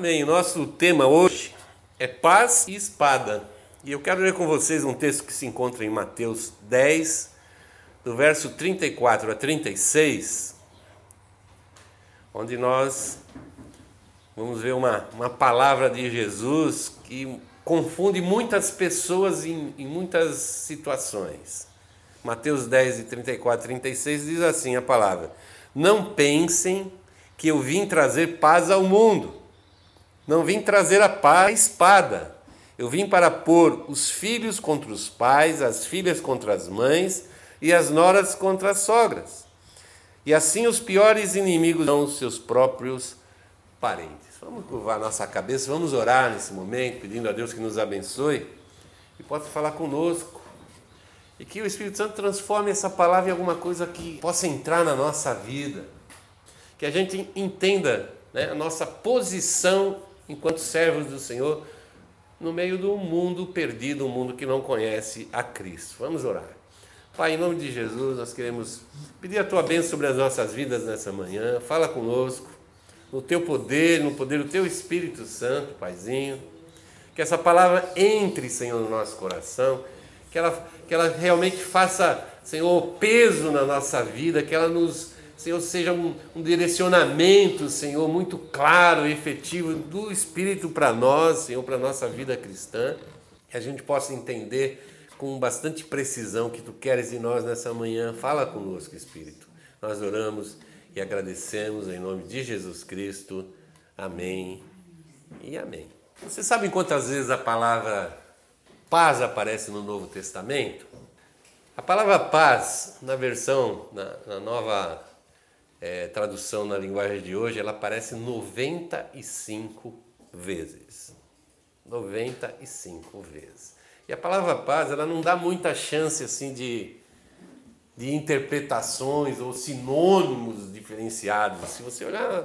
Amém. Nosso tema hoje é paz e espada. E eu quero ler com vocês um texto que se encontra em Mateus 10, do verso 34 a 36, onde nós vamos ver uma, uma palavra de Jesus que confunde muitas pessoas em, em muitas situações. Mateus 10, 34 a 36 diz assim a palavra: Não pensem que eu vim trazer paz ao mundo. Não vim trazer a paz, a espada. Eu vim para pôr os filhos contra os pais, as filhas contra as mães e as noras contra as sogras. E assim os piores inimigos são os seus próprios parentes. Vamos curvar nossa cabeça, vamos orar nesse momento, pedindo a Deus que nos abençoe e possa falar conosco. E que o Espírito Santo transforme essa palavra em alguma coisa que possa entrar na nossa vida. Que a gente entenda né, a nossa posição enquanto servos do Senhor no meio do mundo perdido, um mundo que não conhece a Cristo. Vamos orar. Pai, em nome de Jesus, nós queremos pedir a tua bênção sobre as nossas vidas nessa manhã. Fala conosco, no teu poder, no poder do teu Espírito Santo, Paizinho. Que essa palavra entre, Senhor, no nosso coração. Que ela, que ela realmente faça, Senhor, peso na nossa vida. Que ela nos Senhor, seja um, um direcionamento, Senhor, muito claro efetivo do Espírito para nós, Senhor, para a nossa vida cristã, que a gente possa entender com bastante precisão que Tu queres em nós nessa manhã. Fala conosco, Espírito. Nós oramos e agradecemos em nome de Jesus Cristo. Amém e amém. Você sabe quantas vezes a palavra paz aparece no Novo Testamento? A palavra paz, na versão, na, na nova é, tradução na linguagem de hoje, ela aparece 95 vezes. 95 vezes. E a palavra paz, ela não dá muita chance assim de, de interpretações ou sinônimos diferenciados. Se você olhar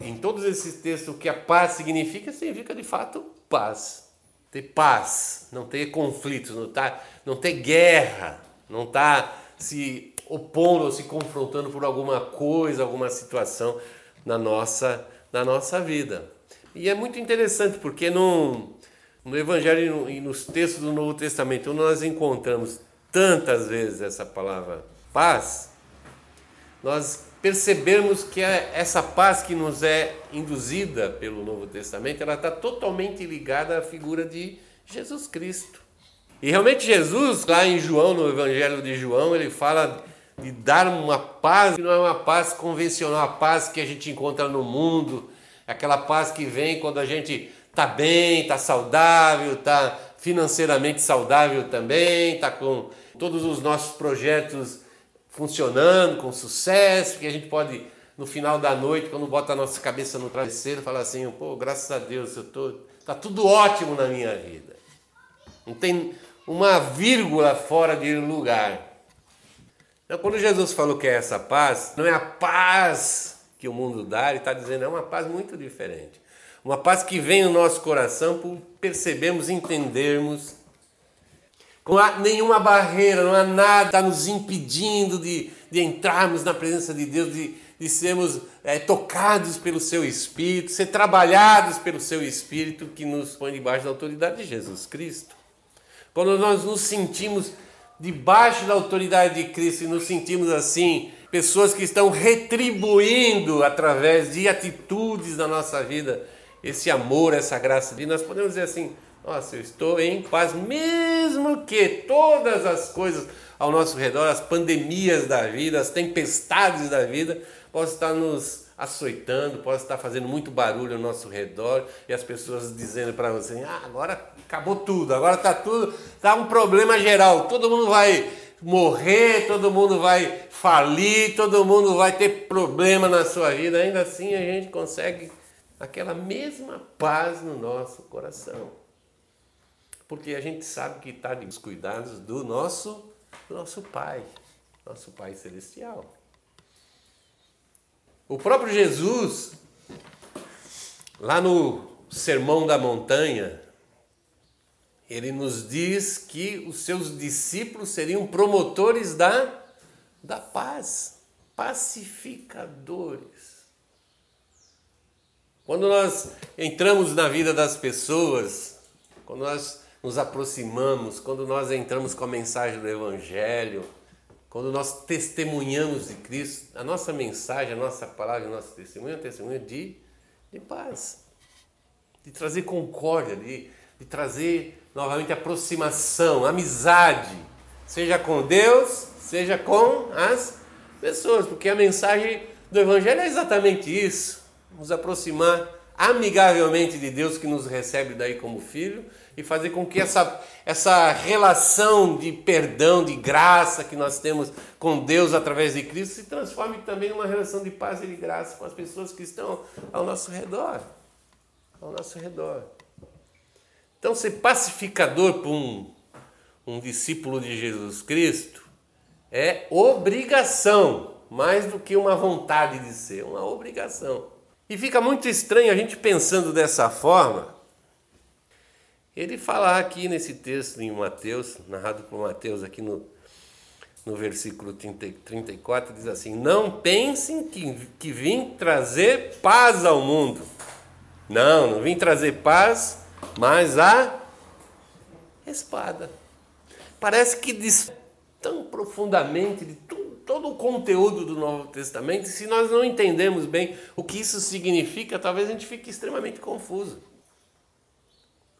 em todos esses textos, o que a paz significa, significa de fato paz. Ter paz, não ter conflitos, não, tá, não ter guerra, não tá se opondo ou se confrontando por alguma coisa, alguma situação na nossa, na nossa vida. E é muito interessante porque no, no Evangelho e nos textos do Novo Testamento nós encontramos tantas vezes essa palavra paz, nós percebemos que essa paz que nos é induzida pelo Novo Testamento, ela está totalmente ligada à figura de Jesus Cristo. E realmente Jesus, lá em João, no Evangelho de João, ele fala de dar uma paz que não é uma paz convencional, a paz que a gente encontra no mundo, aquela paz que vem quando a gente está bem, está saudável, está financeiramente saudável também, está com todos os nossos projetos funcionando com sucesso, que a gente pode no final da noite, quando bota a nossa cabeça no travesseiro, falar assim, pô, graças a Deus, eu tô, tá tudo ótimo na minha vida. Não tem uma vírgula fora de lugar. Então, quando Jesus falou que é essa paz, não é a paz que o mundo dá, ele está dizendo é uma paz muito diferente. Uma paz que vem no nosso coração por percebermos, entendermos. Não há nenhuma barreira, não há nada está nos impedindo de, de entrarmos na presença de Deus, de, de sermos é, tocados pelo seu Espírito, ser trabalhados pelo seu Espírito que nos põe debaixo da autoridade de Jesus Cristo. Quando nós nos sentimos debaixo da autoridade de Cristo e nos sentimos assim, pessoas que estão retribuindo através de atitudes na nossa vida esse amor, essa graça de nós podemos dizer assim: nossa, eu estou em paz, mesmo que todas as coisas ao nosso redor, as pandemias da vida, as tempestades da vida, possam estar nos açoitando, pode estar fazendo muito barulho ao nosso redor e as pessoas dizendo para você: ah, agora acabou tudo, agora está tudo, está um problema geral, todo mundo vai morrer, todo mundo vai falir, todo mundo vai ter problema na sua vida. Ainda assim a gente consegue aquela mesma paz no nosso coração. Porque a gente sabe que está nos cuidados do nosso, do nosso Pai, nosso Pai Celestial. O próprio Jesus, lá no Sermão da Montanha, ele nos diz que os seus discípulos seriam promotores da, da paz, pacificadores. Quando nós entramos na vida das pessoas, quando nós nos aproximamos, quando nós entramos com a mensagem do Evangelho, quando nós testemunhamos de Cristo, a nossa mensagem, a nossa palavra, o nosso testemunho é um testemunho de, de paz, de trazer concórdia, de, de trazer novamente aproximação, amizade, seja com Deus, seja com as pessoas, porque a mensagem do Evangelho é exatamente isso: nos aproximar amigavelmente de Deus que nos recebe daí como filho e fazer com que essa, essa relação de perdão, de graça que nós temos com Deus através de Cristo se transforme também numa relação de paz e de graça com as pessoas que estão ao nosso redor. Ao nosso redor. Então, ser pacificador para um, um discípulo de Jesus Cristo é obrigação, mais do que uma vontade de ser, uma obrigação. E fica muito estranho a gente pensando dessa forma. Ele falar aqui nesse texto em Mateus, narrado por Mateus aqui no, no versículo 30, 34, diz assim: Não pensem que, que vim trazer paz ao mundo. Não, não vim trazer paz, mas a espada. Parece que diz tão profundamente de tudo, todo o conteúdo do Novo Testamento, se nós não entendemos bem o que isso significa, talvez a gente fique extremamente confuso.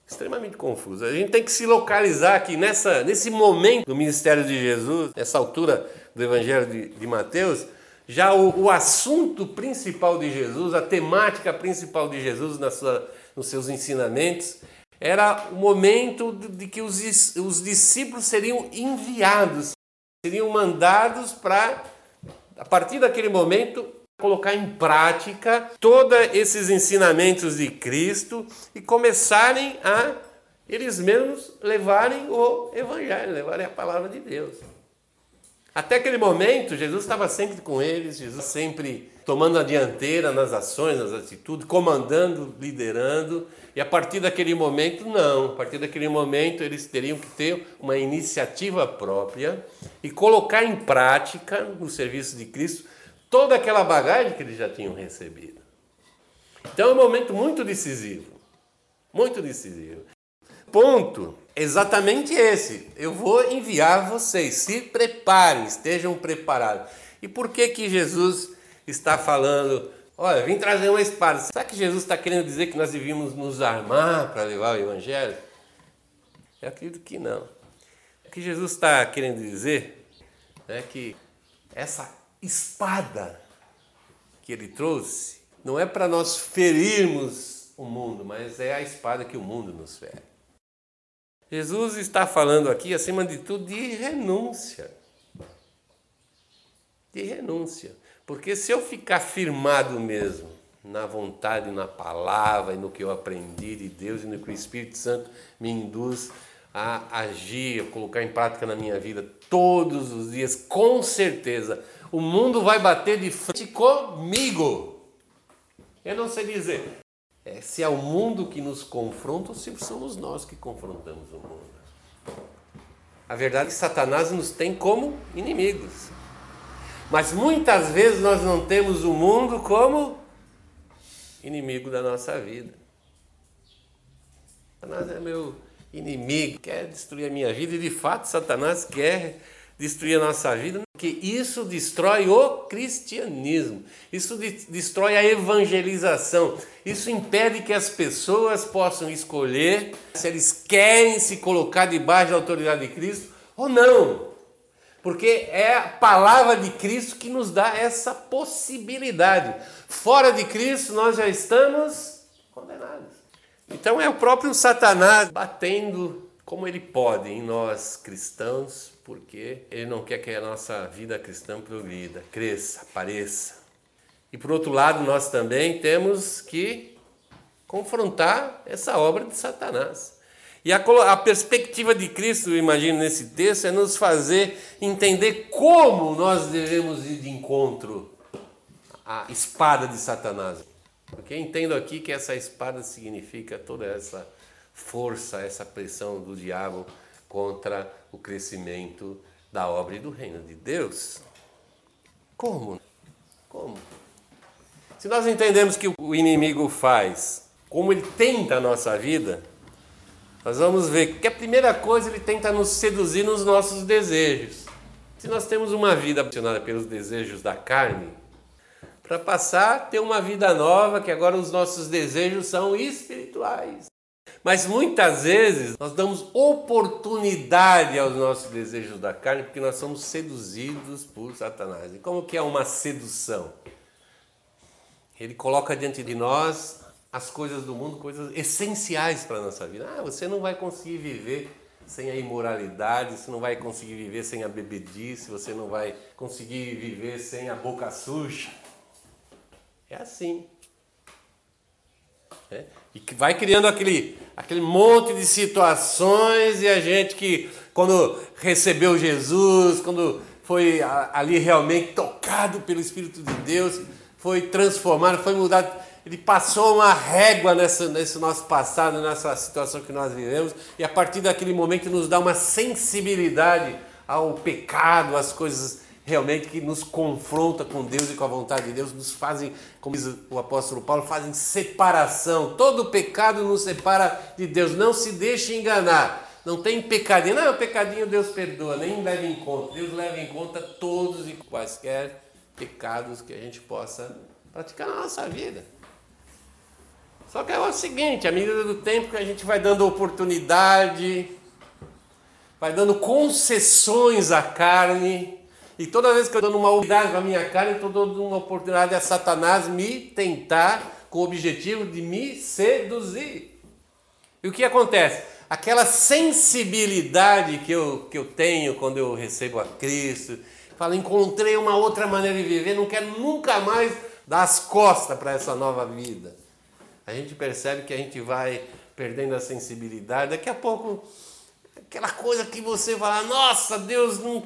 Extremamente confuso. A gente tem que se localizar aqui nessa, nesse momento do ministério de Jesus, nessa altura do Evangelho de, de Mateus, já o, o, assunto principal de Jesus, a temática principal de Jesus na sua, nos seus ensinamentos, era o momento de que os, os discípulos seriam enviados, seriam mandados para, a partir daquele momento, colocar em prática todos esses ensinamentos de Cristo e começarem a eles mesmos levarem o Evangelho, levarem a palavra de Deus. Até aquele momento, Jesus estava sempre com eles, Jesus sempre tomando a dianteira nas ações, nas atitudes, comandando, liderando. E a partir daquele momento, não. A partir daquele momento, eles teriam que ter uma iniciativa própria e colocar em prática, no serviço de Cristo, toda aquela bagagem que eles já tinham recebido. Então é um momento muito decisivo. Muito decisivo. Ponto exatamente esse. Eu vou enviar vocês. Se preparem, estejam preparados. E por que que Jesus está falando, olha, vim trazer uma espada. Será que Jesus está querendo dizer que nós devíamos nos armar para levar o Evangelho? Eu acredito que não. O que Jesus está querendo dizer é que essa espada que ele trouxe não é para nós ferirmos o mundo, mas é a espada que o mundo nos fere. Jesus está falando aqui, acima de tudo, de renúncia. De renúncia. Porque se eu ficar firmado mesmo na vontade, na palavra e no que eu aprendi de Deus e no que o Espírito Santo me induz a agir, a colocar em prática na minha vida todos os dias, com certeza, o mundo vai bater de frente comigo. Eu não sei dizer é, se é o mundo que nos confronta ou se somos nós que confrontamos o mundo. A verdade é que Satanás nos tem como inimigos. Mas muitas vezes nós não temos o mundo como inimigo da nossa vida. Satanás é meu inimigo, quer destruir a minha vida, e de fato Satanás quer destruir a nossa vida, porque isso destrói o cristianismo, isso destrói a evangelização, isso impede que as pessoas possam escolher se eles querem se colocar debaixo da autoridade de Cristo ou não. Porque é a palavra de Cristo que nos dá essa possibilidade. Fora de Cristo, nós já estamos condenados. Então é o próprio Satanás batendo como ele pode em nós cristãos, porque ele não quer que a nossa vida cristã progrida, cresça, apareça. E por outro lado, nós também temos que confrontar essa obra de Satanás. E a, a perspectiva de Cristo, eu imagino, nesse texto, é nos fazer entender como nós devemos ir de encontro à espada de Satanás. Porque entendo aqui que essa espada significa toda essa força, essa pressão do diabo contra o crescimento da obra e do reino de Deus. Como? Como? Se nós entendemos que o inimigo faz, como ele tenta a nossa vida, nós vamos ver que a primeira coisa ele tenta nos seduzir nos nossos desejos. Se nós temos uma vida apaixonada pelos desejos da carne, para passar a ter uma vida nova, que agora os nossos desejos são espirituais. Mas muitas vezes nós damos oportunidade aos nossos desejos da carne porque nós somos seduzidos por Satanás. E como que é uma sedução? Ele coloca diante de nós as coisas do mundo, coisas essenciais para a nossa vida. Ah, você não vai conseguir viver sem a imoralidade, você não vai conseguir viver sem a bebedice, você não vai conseguir viver sem a boca suja. É assim. É? E que vai criando aquele, aquele monte de situações e a gente que, quando recebeu Jesus, quando foi ali realmente tocado pelo Espírito de Deus, foi transformado, foi mudado. Ele passou uma régua nessa, nesse nosso passado, nessa situação que nós vivemos, e a partir daquele momento nos dá uma sensibilidade ao pecado, às coisas realmente que nos confronta com Deus e com a vontade de Deus, nos fazem, como diz o apóstolo Paulo, fazem separação. Todo pecado nos separa de Deus. Não se deixe enganar. Não tem pecadinho. Não, pecadinho Deus perdoa, nem leva em conta. Deus leva em conta todos e quaisquer pecados que a gente possa praticar na nossa vida. Só que é o seguinte, à medida do tempo que a gente vai dando oportunidade, vai dando concessões à carne, e toda vez que eu dou uma oportunidade para a minha carne, eu estou dando uma oportunidade a Satanás me tentar com o objetivo de me seduzir. E o que acontece? Aquela sensibilidade que eu, que eu tenho quando eu recebo a Cristo, falo, encontrei uma outra maneira de viver, não quero nunca mais dar as costas para essa nova vida. A gente percebe que a gente vai perdendo a sensibilidade, daqui a pouco aquela coisa que você fala, nossa, Deus não,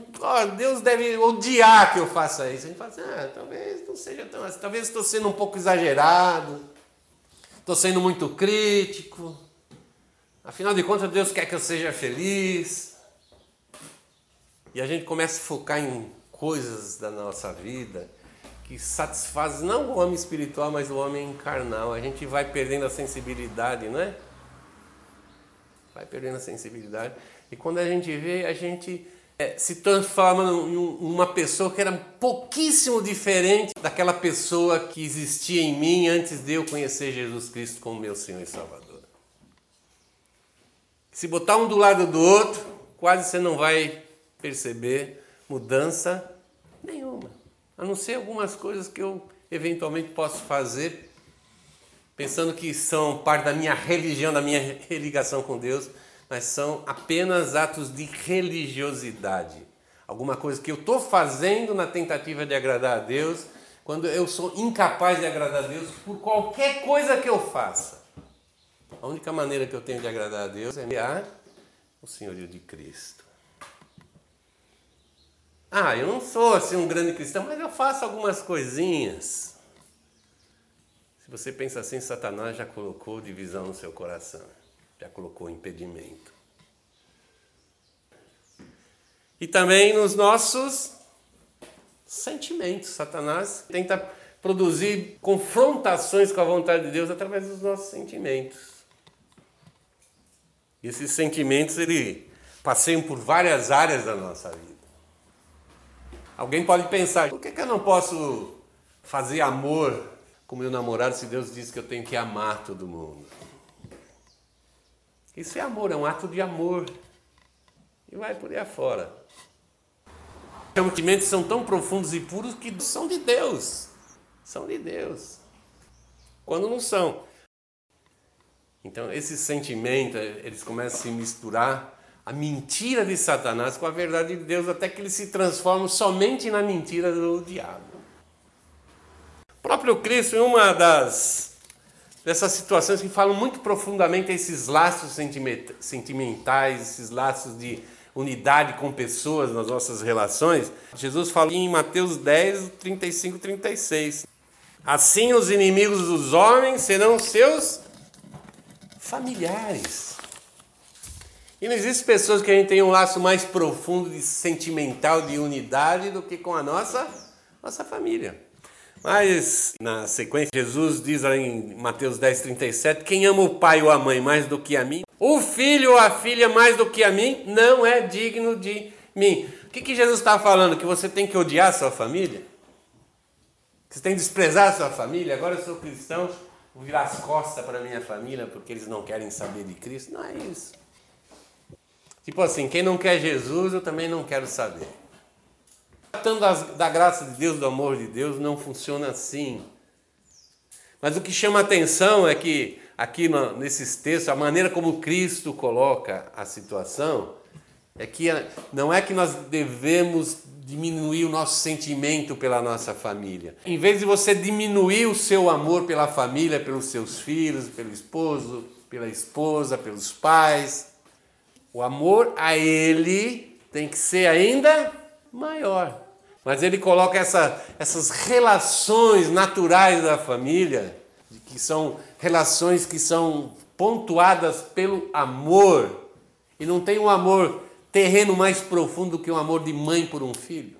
Deus deve odiar que eu faça isso. A gente fala assim, ah, talvez não seja tão assim, talvez estou sendo um pouco exagerado, estou sendo muito crítico. Afinal de contas, Deus quer que eu seja feliz. E a gente começa a focar em coisas da nossa vida que satisfazem não o homem espiritual, mas o homem carnal. A gente vai perdendo a sensibilidade, não é? Vai perdendo a sensibilidade. E quando a gente vê, a gente é, se transforma em uma pessoa que era pouquíssimo diferente daquela pessoa que existia em mim antes de eu conhecer Jesus Cristo como meu Senhor e Salvador. Se botar um do lado do outro, quase você não vai perceber mudança nenhuma, a não ser algumas coisas que eu eventualmente posso fazer pensando que são parte da minha religião, da minha religação com Deus, mas são apenas atos de religiosidade. Alguma coisa que eu estou fazendo na tentativa de agradar a Deus, quando eu sou incapaz de agradar a Deus por qualquer coisa que eu faça. A única maneira que eu tenho de agradar a Deus é enviar o senhorio de Cristo. Ah, eu não sou assim um grande cristão, mas eu faço algumas coisinhas. Se você pensa assim, Satanás já colocou divisão no seu coração, já colocou impedimento. E também nos nossos sentimentos. Satanás tenta produzir confrontações com a vontade de Deus através dos nossos sentimentos. E esses sentimentos ele passeiam por várias áreas da nossa vida. Alguém pode pensar: por que, que eu não posso fazer amor com meu namorado se Deus diz que eu tenho que amar todo mundo? Isso é amor, é um ato de amor. E vai por aí afora. Os sentimentos são tão profundos e puros que são de Deus. São de Deus. Quando não são. Então, esses sentimentos, eles começam a se misturar a mentira de Satanás com a verdade de Deus, até que eles se transformam somente na mentira do diabo. O próprio Cristo, em uma das dessas situações que falam muito profundamente esses laços sentimentais, esses laços de unidade com pessoas nas nossas relações, Jesus fala em Mateus 10, 35 36. Assim os inimigos dos homens serão seus familiares. E não existe pessoas que a gente tem um laço mais profundo de sentimental, de unidade, do que com a nossa, nossa família. Mas na sequência, Jesus diz em Mateus 10, 37: Quem ama o pai ou a mãe mais do que a mim, o filho ou a filha mais do que a mim, não é digno de mim. O que, que Jesus está falando? Que você tem que odiar a sua família? Que você tem que desprezar a sua família? Agora eu sou cristão, vou virar as costas para minha família porque eles não querem saber de Cristo? Não é isso. Tipo assim, quem não quer Jesus, eu também não quero saber. Tratando da graça de Deus, do amor de Deus, não funciona assim. Mas o que chama atenção é que aqui nesses textos, a maneira como Cristo coloca a situação, é que não é que nós devemos diminuir o nosso sentimento pela nossa família. Em vez de você diminuir o seu amor pela família, pelos seus filhos, pelo esposo, pela esposa, pelos pais, o amor a ele tem que ser ainda maior. Mas ele coloca essa, essas relações naturais da família, que são relações que são pontuadas pelo amor, e não tem um amor terreno mais profundo que o um amor de mãe por um filho.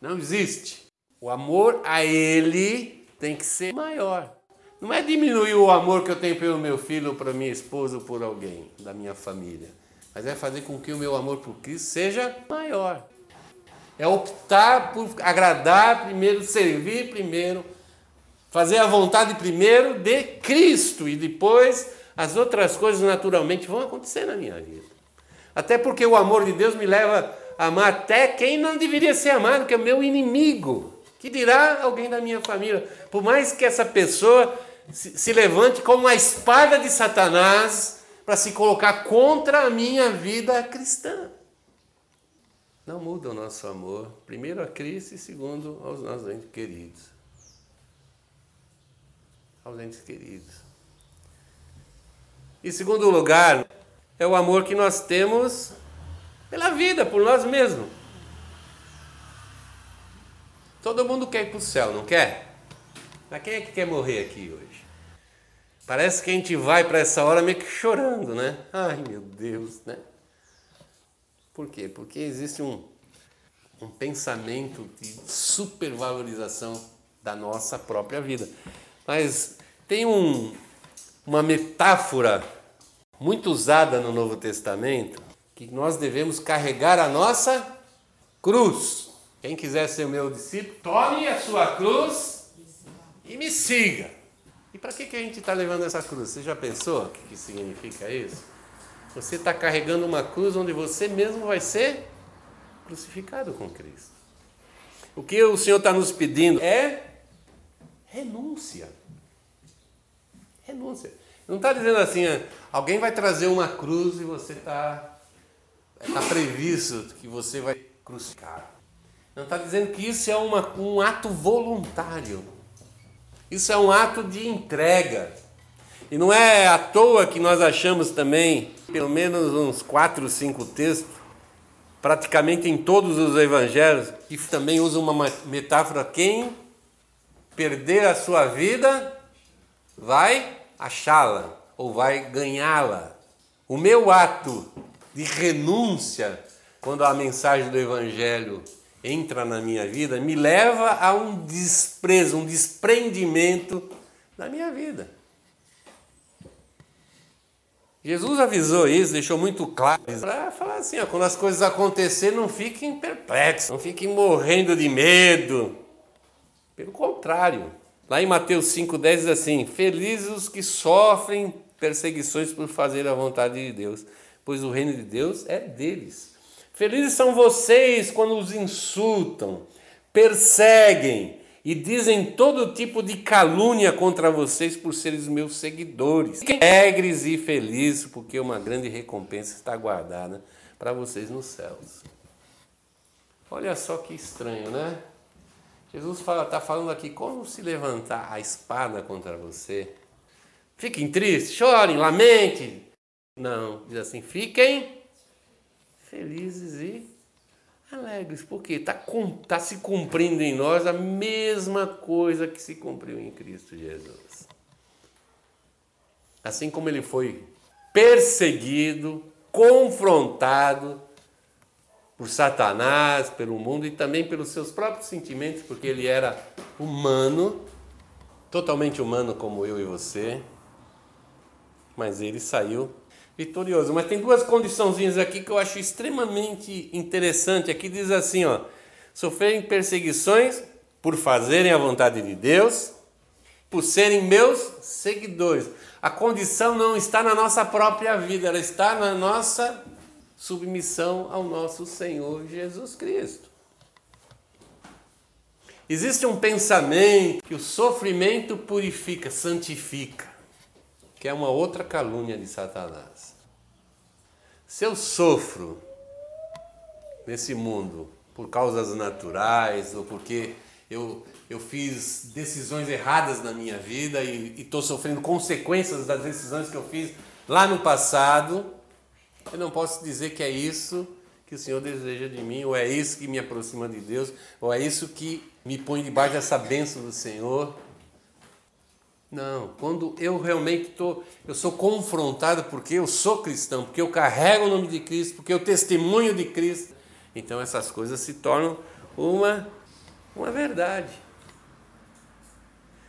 Não existe. O amor a ele tem que ser maior. Não é diminuir o amor que eu tenho pelo meu filho, para minha esposa ou por alguém da minha família, mas é fazer com que o meu amor por Cristo seja maior. É optar por agradar primeiro, servir primeiro, fazer a vontade primeiro de Cristo e depois as outras coisas naturalmente vão acontecer na minha vida. Até porque o amor de Deus me leva a amar até quem não deveria ser amado, que é o meu inimigo. Que dirá alguém da minha família? Por mais que essa pessoa se levante como uma espada de Satanás para se colocar contra a minha vida cristã não muda o nosso amor, primeiro a Cristo e segundo aos nossos entes queridos. Aos entes queridos. Em segundo lugar, é o amor que nós temos pela vida, por nós mesmos. Todo mundo quer ir para o céu, não quer? Mas quem é que quer morrer aqui hoje? Parece que a gente vai para essa hora meio que chorando, né? Ai meu Deus, né? Por quê? Porque existe um, um pensamento de supervalorização da nossa própria vida. Mas tem um, uma metáfora muito usada no Novo Testamento que nós devemos carregar a nossa cruz. Quem quiser ser meu discípulo, tome a sua cruz e me siga. E para que, que a gente está levando essa cruz? Você já pensou o que, que significa isso? Você está carregando uma cruz onde você mesmo vai ser crucificado com Cristo. O que o Senhor está nos pedindo é renúncia. Renúncia. Não está dizendo assim, ah, alguém vai trazer uma cruz e você está tá previsto que você vai crucificar. Não está dizendo que isso é uma, um ato voluntário. Isso é um ato de entrega. E não é à toa que nós achamos também, pelo menos uns quatro, cinco textos, praticamente em todos os evangelhos, que também usa uma metáfora: quem perder a sua vida vai achá-la ou vai ganhá-la. O meu ato de renúncia, quando a mensagem do evangelho entra na minha vida, me leva a um desprezo, um desprendimento da minha vida. Jesus avisou isso, deixou muito claro, para falar assim: ó, quando as coisas acontecerem, não fiquem perplexos, não fiquem morrendo de medo. Pelo contrário, lá em Mateus 5,10 diz assim: Felizes os que sofrem perseguições por fazer a vontade de Deus, pois o reino de Deus é deles. Felizes são vocês quando os insultam, perseguem e dizem todo tipo de calúnia contra vocês por serem meus seguidores. Alegres e felizes, porque uma grande recompensa está guardada para vocês nos céus. Olha só que estranho, né? Jesus está falando aqui como se levantar a espada contra você. Fiquem tristes, chorem, lamentem. Não, diz assim: fiquem felizes e alegres, porque está tá se cumprindo em nós a mesma coisa que se cumpriu em Cristo Jesus. Assim como ele foi perseguido, confrontado, por Satanás, pelo mundo e também pelos seus próprios sentimentos, porque ele era humano, totalmente humano como eu e você, mas ele saiu vitorioso. Mas tem duas condiçãozinhas aqui que eu acho extremamente interessante. Aqui diz assim, ó: sofrerem perseguições por fazerem a vontade de Deus, por serem meus seguidores. A condição não está na nossa própria vida, ela está na nossa submissão ao nosso Senhor Jesus Cristo. Existe um pensamento que o sofrimento purifica, santifica, que é uma outra calúnia de Satanás. Se eu sofro nesse mundo por causas naturais ou porque eu, eu fiz decisões erradas na minha vida e estou sofrendo consequências das decisões que eu fiz lá no passado, eu não posso dizer que é isso que o Senhor deseja de mim, ou é isso que me aproxima de Deus, ou é isso que me põe debaixo dessa bênção do Senhor. Não, quando eu realmente estou, eu sou confrontado porque eu sou cristão, porque eu carrego o nome de Cristo, porque eu testemunho de Cristo, então essas coisas se tornam uma, uma verdade.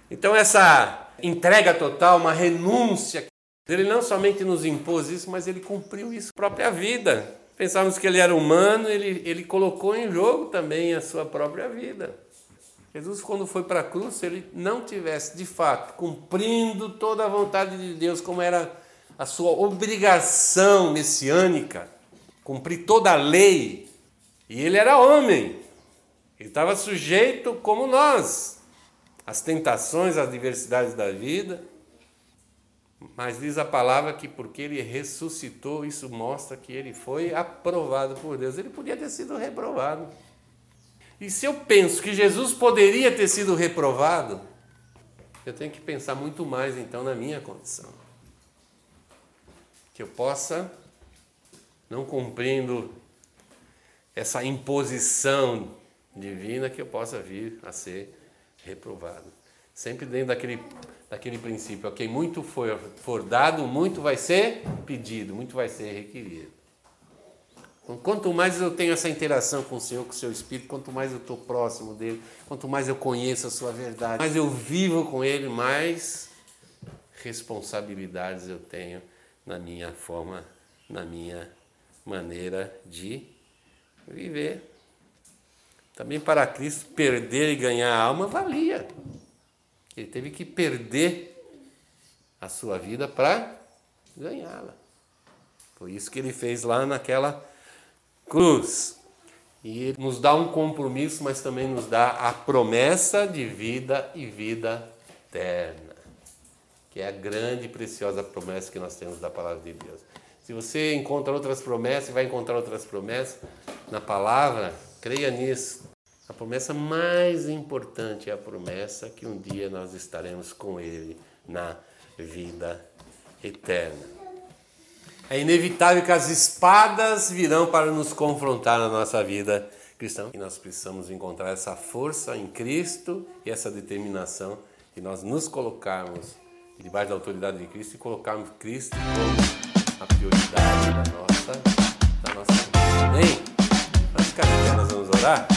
Então essa entrega total, uma renúncia ele não somente nos impôs isso, mas ele cumpriu isso própria vida. Pensávamos que ele era humano, ele, ele colocou em jogo também a sua própria vida. Jesus, quando foi para a cruz, se ele não tivesse de fato cumprindo toda a vontade de Deus, como era a sua obrigação messiânica, cumprir toda a lei, e ele era homem, ele estava sujeito como nós às tentações, às adversidades da vida. Mas diz a palavra que porque ele ressuscitou, isso mostra que ele foi aprovado por Deus. Ele podia ter sido reprovado. E se eu penso que Jesus poderia ter sido reprovado, eu tenho que pensar muito mais então na minha condição. Que eu possa, não cumprindo essa imposição divina, que eu possa vir a ser reprovado. Sempre dentro daquele daquele princípio, ok? Muito for, for dado, muito vai ser pedido, muito vai ser requerido. Então, quanto mais eu tenho essa interação com o Senhor, com o seu Espírito, quanto mais eu estou próximo dele, quanto mais eu conheço a sua verdade, mais eu vivo com ele, mais responsabilidades eu tenho na minha forma, na minha maneira de viver. Também para Cristo perder e ganhar a alma valia. Ele teve que perder a sua vida para ganhá-la. Foi isso que ele fez lá naquela cruz. E ele nos dá um compromisso, mas também nos dá a promessa de vida e vida eterna, que é a grande e preciosa promessa que nós temos da palavra de Deus. Se você encontra outras promessas, vai encontrar outras promessas na palavra, creia nisso. A promessa mais importante é a promessa que um dia nós estaremos com Ele na vida eterna. É inevitável que as espadas virão para nos confrontar na nossa vida cristã e nós precisamos encontrar essa força em Cristo e essa determinação de nós nos colocarmos debaixo da autoridade de Cristo e colocarmos Cristo como a prioridade da nossa, da nossa vida. Amém? Vamos ficar nós vamos orar?